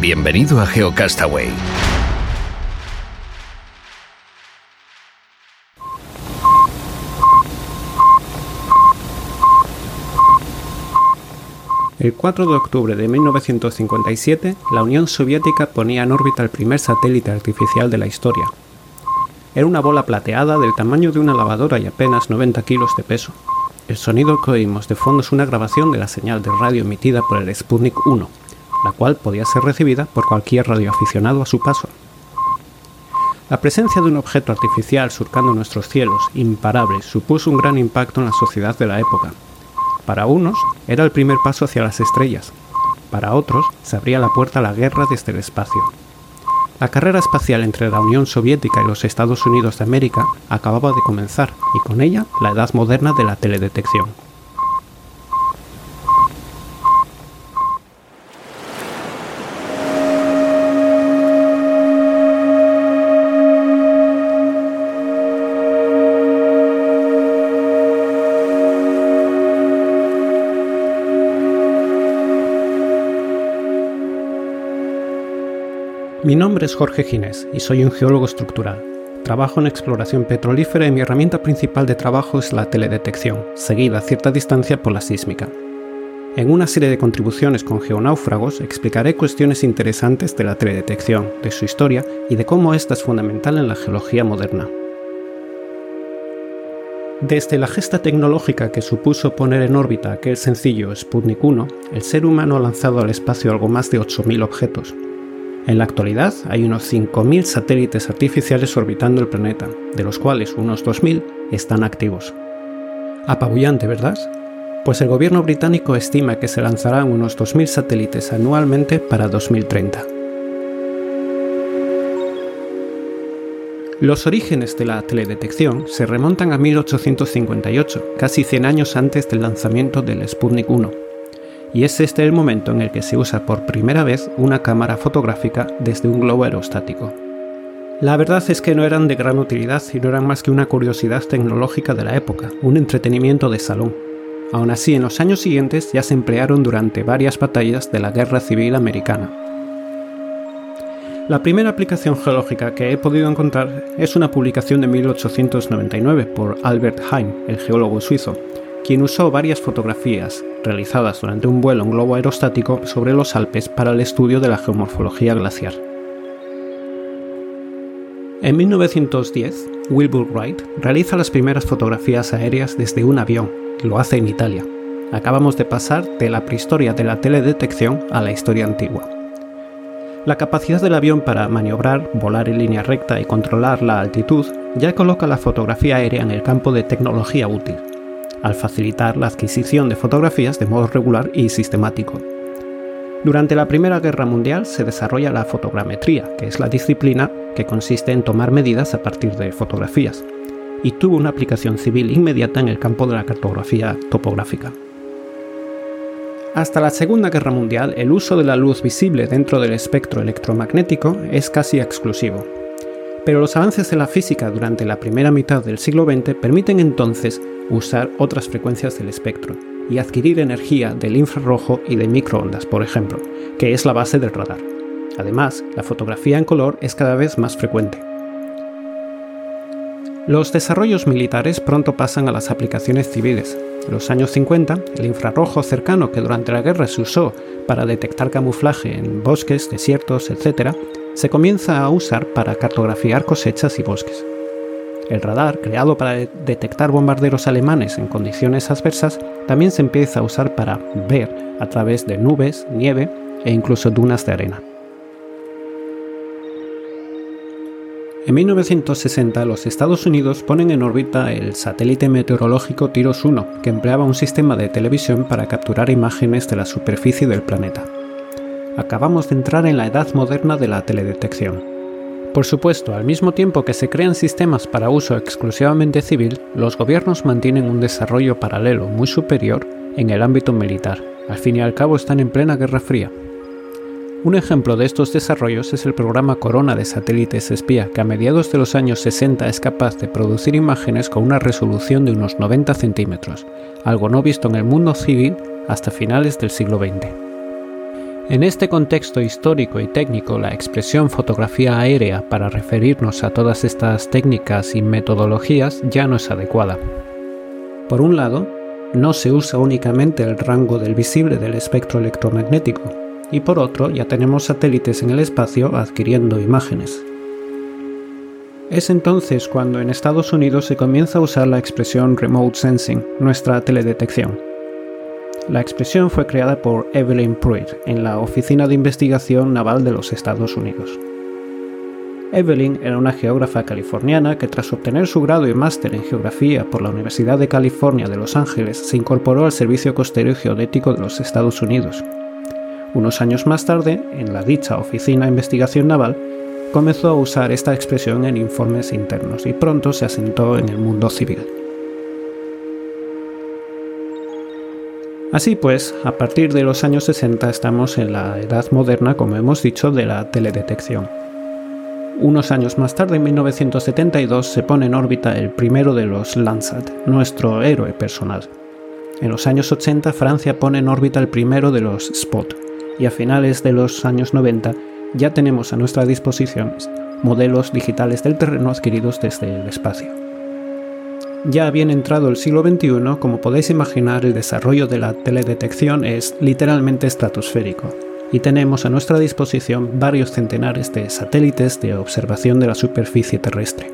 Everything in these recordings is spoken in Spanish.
Bienvenido a GeoCastaway. El 4 de octubre de 1957, la Unión Soviética ponía en órbita el primer satélite artificial de la historia. Era una bola plateada del tamaño de una lavadora y apenas 90 kilos de peso. El sonido que oímos de fondo es una grabación de la señal de radio emitida por el Sputnik 1, la cual podía ser recibida por cualquier radioaficionado a su paso. La presencia de un objeto artificial surcando nuestros cielos, imparable, supuso un gran impacto en la sociedad de la época. Para unos, era el primer paso hacia las estrellas. Para otros, se abría la puerta a la guerra desde el espacio. La carrera espacial entre la Unión Soviética y los Estados Unidos de América acababa de comenzar y con ella la edad moderna de la teledetección. Mi nombre es Jorge Ginés y soy un geólogo estructural. Trabajo en exploración petrolífera y mi herramienta principal de trabajo es la teledetección, seguida a cierta distancia por la sísmica. En una serie de contribuciones con geonáufragos explicaré cuestiones interesantes de la teledetección, de su historia y de cómo esta es fundamental en la geología moderna. Desde la gesta tecnológica que supuso poner en órbita aquel sencillo Sputnik 1, el ser humano ha lanzado al espacio algo más de 8.000 objetos, en la actualidad hay unos 5.000 satélites artificiales orbitando el planeta, de los cuales unos 2.000 están activos. Apabullante, ¿verdad? Pues el gobierno británico estima que se lanzarán unos 2.000 satélites anualmente para 2030. Los orígenes de la teledetección se remontan a 1858, casi 100 años antes del lanzamiento del Sputnik 1, y es este el momento en el que se usa por primera vez una cámara fotográfica desde un globo aerostático. La verdad es que no eran de gran utilidad y no eran más que una curiosidad tecnológica de la época, un entretenimiento de salón. Aún así, en los años siguientes ya se emplearon durante varias batallas de la Guerra Civil Americana. La primera aplicación geológica que he podido encontrar es una publicación de 1899 por Albert Heim, el geólogo suizo, quien usó varias fotografías realizadas durante un vuelo en globo aerostático sobre los Alpes para el estudio de la geomorfología glaciar. En 1910, Wilbur Wright realiza las primeras fotografías aéreas desde un avión, lo hace en Italia. Acabamos de pasar de la prehistoria de la teledetección a la historia antigua. La capacidad del avión para maniobrar, volar en línea recta y controlar la altitud ya coloca la fotografía aérea en el campo de tecnología útil al facilitar la adquisición de fotografías de modo regular y sistemático. Durante la Primera Guerra Mundial se desarrolla la fotogrametría, que es la disciplina que consiste en tomar medidas a partir de fotografías, y tuvo una aplicación civil inmediata en el campo de la cartografía topográfica. Hasta la Segunda Guerra Mundial, el uso de la luz visible dentro del espectro electromagnético es casi exclusivo. Pero los avances de la física durante la primera mitad del siglo XX permiten entonces usar otras frecuencias del espectro y adquirir energía del infrarrojo y de microondas, por ejemplo, que es la base del radar. Además, la fotografía en color es cada vez más frecuente. Los desarrollos militares pronto pasan a las aplicaciones civiles. En los años 50, el infrarrojo cercano que durante la guerra se usó para detectar camuflaje en bosques, desiertos, etc., se comienza a usar para cartografiar cosechas y bosques. El radar, creado para detectar bombarderos alemanes en condiciones adversas, también se empieza a usar para ver a través de nubes, nieve e incluso dunas de arena. En 1960 los Estados Unidos ponen en órbita el satélite meteorológico Tiros 1, que empleaba un sistema de televisión para capturar imágenes de la superficie del planeta. Acabamos de entrar en la edad moderna de la teledetección. Por supuesto, al mismo tiempo que se crean sistemas para uso exclusivamente civil, los gobiernos mantienen un desarrollo paralelo muy superior en el ámbito militar. Al fin y al cabo están en plena Guerra Fría. Un ejemplo de estos desarrollos es el programa Corona de satélites espía, que a mediados de los años 60 es capaz de producir imágenes con una resolución de unos 90 centímetros, algo no visto en el mundo civil hasta finales del siglo XX. En este contexto histórico y técnico, la expresión fotografía aérea para referirnos a todas estas técnicas y metodologías ya no es adecuada. Por un lado, no se usa únicamente el rango del visible del espectro electromagnético, y por otro ya tenemos satélites en el espacio adquiriendo imágenes. Es entonces cuando en Estados Unidos se comienza a usar la expresión remote sensing, nuestra teledetección. La expresión fue creada por Evelyn Pruitt en la Oficina de Investigación Naval de los Estados Unidos. Evelyn era una geógrafa californiana que tras obtener su grado y máster en geografía por la Universidad de California de Los Ángeles se incorporó al Servicio Costero y Geodético de los Estados Unidos unos años más tarde, en la dicha Oficina de Investigación Naval, comenzó a usar esta expresión en informes internos y pronto se asentó en el mundo civil. Así pues, a partir de los años 60 estamos en la edad moderna, como hemos dicho, de la teledetección. Unos años más tarde, en 1972, se pone en órbita el primero de los Landsat, nuestro héroe personal. En los años 80, Francia pone en órbita el primero de los Spot, y a finales de los años 90 ya tenemos a nuestra disposición modelos digitales del terreno adquiridos desde el espacio. Ya bien entrado el siglo XXI, como podéis imaginar, el desarrollo de la teledetección es literalmente estratosférico, y tenemos a nuestra disposición varios centenares de satélites de observación de la superficie terrestre.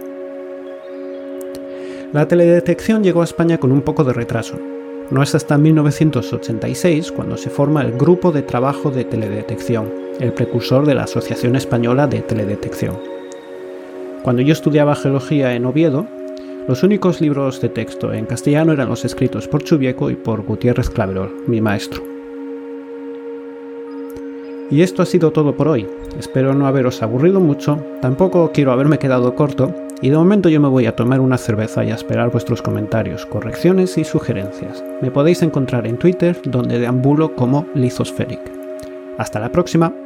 La teledetección llegó a España con un poco de retraso, no es hasta 1986 cuando se forma el Grupo de Trabajo de Teledetección, el precursor de la Asociación Española de Teledetección. Cuando yo estudiaba geología en Oviedo, los únicos libros de texto en castellano eran los escritos por Chubieco y por Gutiérrez Claverol, mi maestro. Y esto ha sido todo por hoy. Espero no haberos aburrido mucho, tampoco quiero haberme quedado corto, y de momento yo me voy a tomar una cerveza y a esperar vuestros comentarios, correcciones y sugerencias. Me podéis encontrar en Twitter, donde deambulo como Lithospheric. Hasta la próxima.